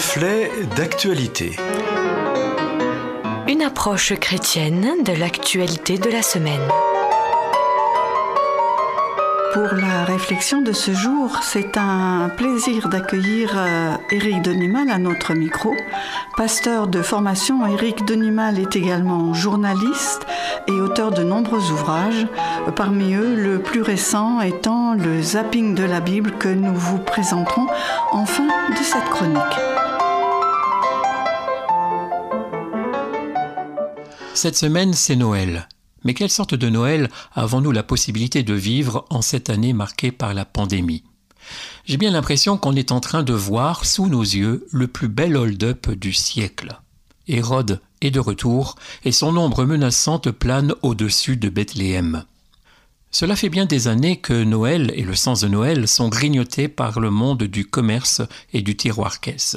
Reflet d'actualité. Une approche chrétienne de l'actualité de la semaine. Pour la réflexion de ce jour, c'est un plaisir d'accueillir euh, Éric Denimal à notre micro. Pasteur de formation, Éric Denimal est également journaliste et auteur de nombreux ouvrages. Parmi eux, le plus récent étant le zapping de la Bible que nous vous présenterons en fin de cette chronique. Cette semaine, c'est Noël. Mais quelle sorte de Noël avons-nous la possibilité de vivre en cette année marquée par la pandémie? J'ai bien l'impression qu'on est en train de voir sous nos yeux le plus bel hold-up du siècle. Hérode est de retour et son ombre menaçante plane au-dessus de Bethléem. Cela fait bien des années que Noël et le sens de Noël sont grignotés par le monde du commerce et du tiroir-caisse.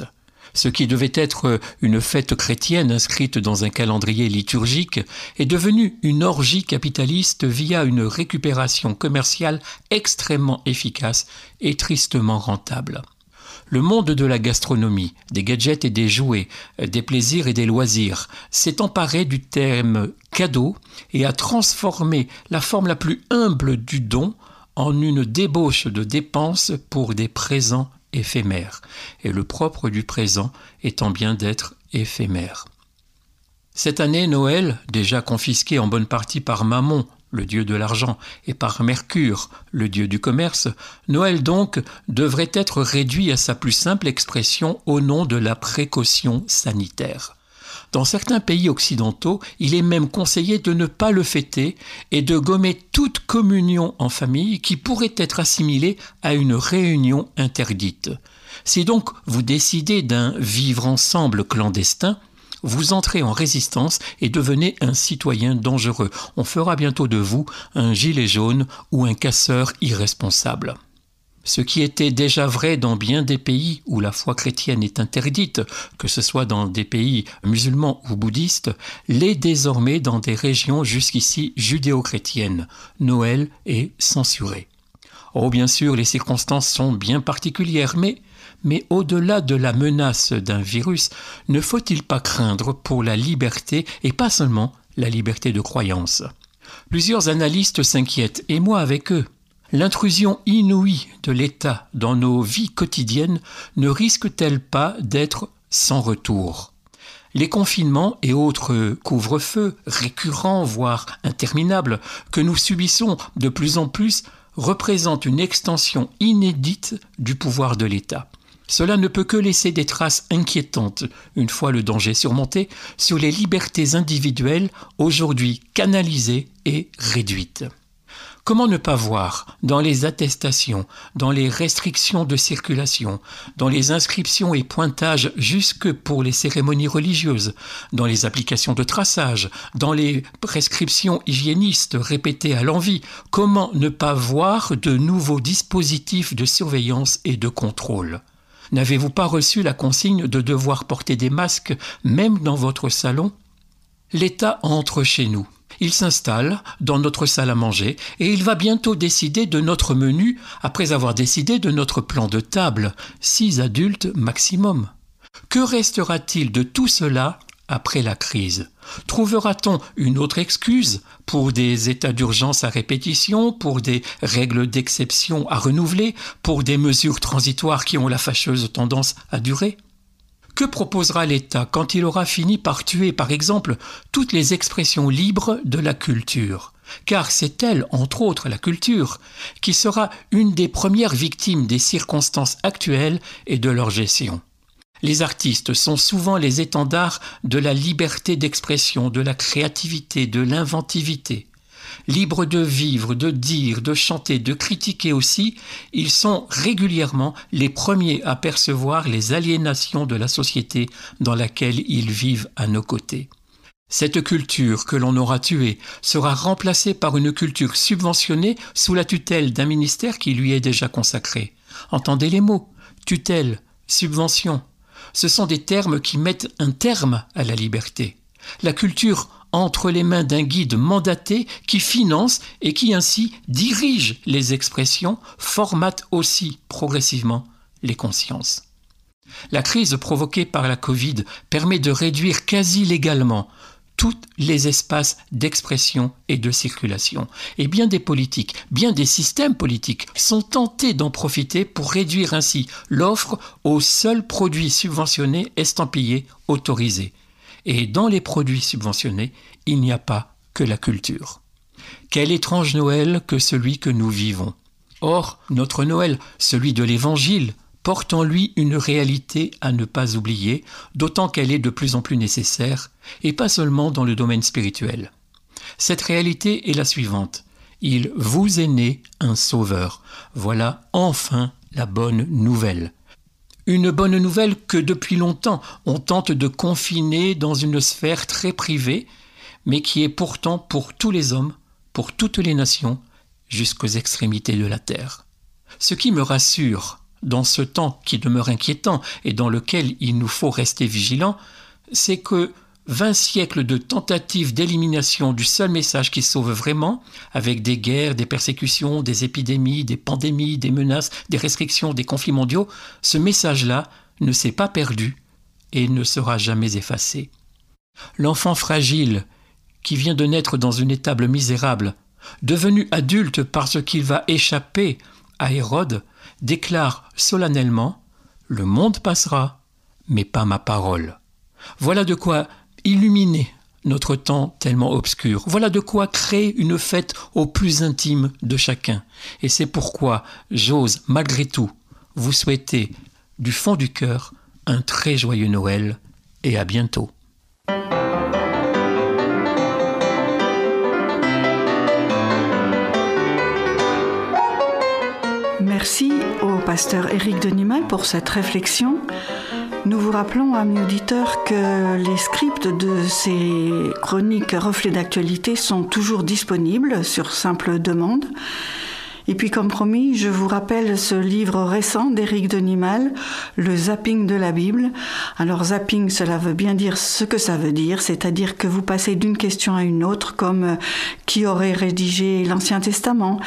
Ce qui devait être une fête chrétienne inscrite dans un calendrier liturgique est devenu une orgie capitaliste via une récupération commerciale extrêmement efficace et tristement rentable. Le monde de la gastronomie, des gadgets et des jouets, des plaisirs et des loisirs s'est emparé du terme cadeau et a transformé la forme la plus humble du don en une débauche de dépenses pour des présents éphémère, et le propre du présent étant bien d'être éphémère. Cette année, Noël, déjà confisqué en bonne partie par Mammon, le dieu de l'argent, et par Mercure, le dieu du commerce, Noël donc devrait être réduit à sa plus simple expression au nom de la précaution sanitaire. Dans certains pays occidentaux, il est même conseillé de ne pas le fêter et de gommer toute communion en famille qui pourrait être assimilée à une réunion interdite. Si donc vous décidez d'un vivre ensemble clandestin, vous entrez en résistance et devenez un citoyen dangereux. On fera bientôt de vous un gilet jaune ou un casseur irresponsable. Ce qui était déjà vrai dans bien des pays où la foi chrétienne est interdite, que ce soit dans des pays musulmans ou bouddhistes, l'est désormais dans des régions jusqu'ici judéo-chrétiennes. Noël est censuré. Oh, bien sûr, les circonstances sont bien particulières, mais, mais au-delà de la menace d'un virus, ne faut-il pas craindre pour la liberté et pas seulement la liberté de croyance? Plusieurs analystes s'inquiètent, et moi avec eux. L'intrusion inouïe de l'État dans nos vies quotidiennes ne risque-t-elle pas d'être sans retour? Les confinements et autres couvre-feux récurrents, voire interminables, que nous subissons de plus en plus représentent une extension inédite du pouvoir de l'État. Cela ne peut que laisser des traces inquiétantes, une fois le danger surmonté, sur les libertés individuelles aujourd'hui canalisées et réduites. Comment ne pas voir dans les attestations, dans les restrictions de circulation, dans les inscriptions et pointages jusque pour les cérémonies religieuses, dans les applications de traçage, dans les prescriptions hygiénistes répétées à l'envi, comment ne pas voir de nouveaux dispositifs de surveillance et de contrôle? N'avez-vous pas reçu la consigne de devoir porter des masques même dans votre salon? L'État entre chez nous. Il s'installe dans notre salle à manger et il va bientôt décider de notre menu après avoir décidé de notre plan de table, six adultes maximum. Que restera-t-il de tout cela après la crise? Trouvera-t-on une autre excuse pour des états d'urgence à répétition, pour des règles d'exception à renouveler, pour des mesures transitoires qui ont la fâcheuse tendance à durer? Que proposera l'État quand il aura fini par tuer, par exemple, toutes les expressions libres de la culture? Car c'est elle, entre autres la culture, qui sera une des premières victimes des circonstances actuelles et de leur gestion. Les artistes sont souvent les étendards de la liberté d'expression, de la créativité, de l'inventivité libres de vivre, de dire, de chanter, de critiquer aussi, ils sont régulièrement les premiers à percevoir les aliénations de la société dans laquelle ils vivent à nos côtés. Cette culture que l'on aura tuée sera remplacée par une culture subventionnée sous la tutelle d'un ministère qui lui est déjà consacré. Entendez les mots tutelle, subvention. Ce sont des termes qui mettent un terme à la liberté. La culture entre les mains d'un guide mandaté qui finance et qui ainsi dirige les expressions, formate aussi progressivement les consciences. La crise provoquée par la Covid permet de réduire quasi légalement tous les espaces d'expression et de circulation. Et bien des politiques, bien des systèmes politiques sont tentés d'en profiter pour réduire ainsi l'offre aux seuls produits subventionnés, estampillés, autorisés. Et dans les produits subventionnés, il n'y a pas que la culture. Quel étrange Noël que celui que nous vivons. Or, notre Noël, celui de l'Évangile, porte en lui une réalité à ne pas oublier, d'autant qu'elle est de plus en plus nécessaire, et pas seulement dans le domaine spirituel. Cette réalité est la suivante. Il vous est né un sauveur. Voilà enfin la bonne nouvelle. Une bonne nouvelle que depuis longtemps on tente de confiner dans une sphère très privée, mais qui est pourtant pour tous les hommes, pour toutes les nations, jusqu'aux extrémités de la terre. Ce qui me rassure dans ce temps qui demeure inquiétant et dans lequel il nous faut rester vigilants, c'est que vingt siècles de tentatives d'élimination du seul message qui sauve vraiment, avec des guerres, des persécutions, des épidémies, des pandémies, des menaces, des restrictions, des conflits mondiaux, ce message-là ne s'est pas perdu et ne sera jamais effacé. L'enfant fragile, qui vient de naître dans une étable misérable, devenu adulte parce qu'il va échapper à Hérode, déclare solennellement Le monde passera, mais pas ma parole. Voilà de quoi illuminer notre temps tellement obscur. Voilà de quoi créer une fête au plus intime de chacun. Et c'est pourquoi j'ose, malgré tout, vous souhaiter du fond du cœur un très joyeux Noël et à bientôt. Merci au pasteur Éric Denimal pour cette réflexion. Nous vous rappelons, amis auditeurs, que les scripts de ces chroniques reflets d'actualité sont toujours disponibles sur simple demande. Et puis, comme promis, je vous rappelle ce livre récent d'Éric Denimal, Le zapping de la Bible. Alors, zapping, cela veut bien dire ce que ça veut dire, c'est-à-dire que vous passez d'une question à une autre, comme euh, qui aurait rédigé l'Ancien Testament,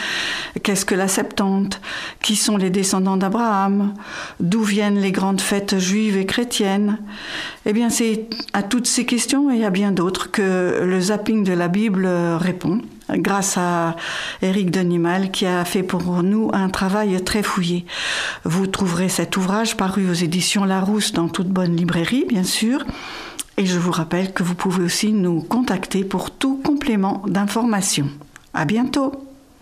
qu'est-ce que la Septante, qui sont les descendants d'Abraham, d'où viennent les grandes fêtes juives et chrétiennes? Eh bien, c'est à toutes ces questions et à bien d'autres que le zapping de la Bible répond grâce à Éric Denimal qui a fait pour nous un travail très fouillé. Vous trouverez cet ouvrage paru aux éditions Larousse dans toute bonne librairie, bien sûr. Et je vous rappelle que vous pouvez aussi nous contacter pour tout complément d'information. À bientôt!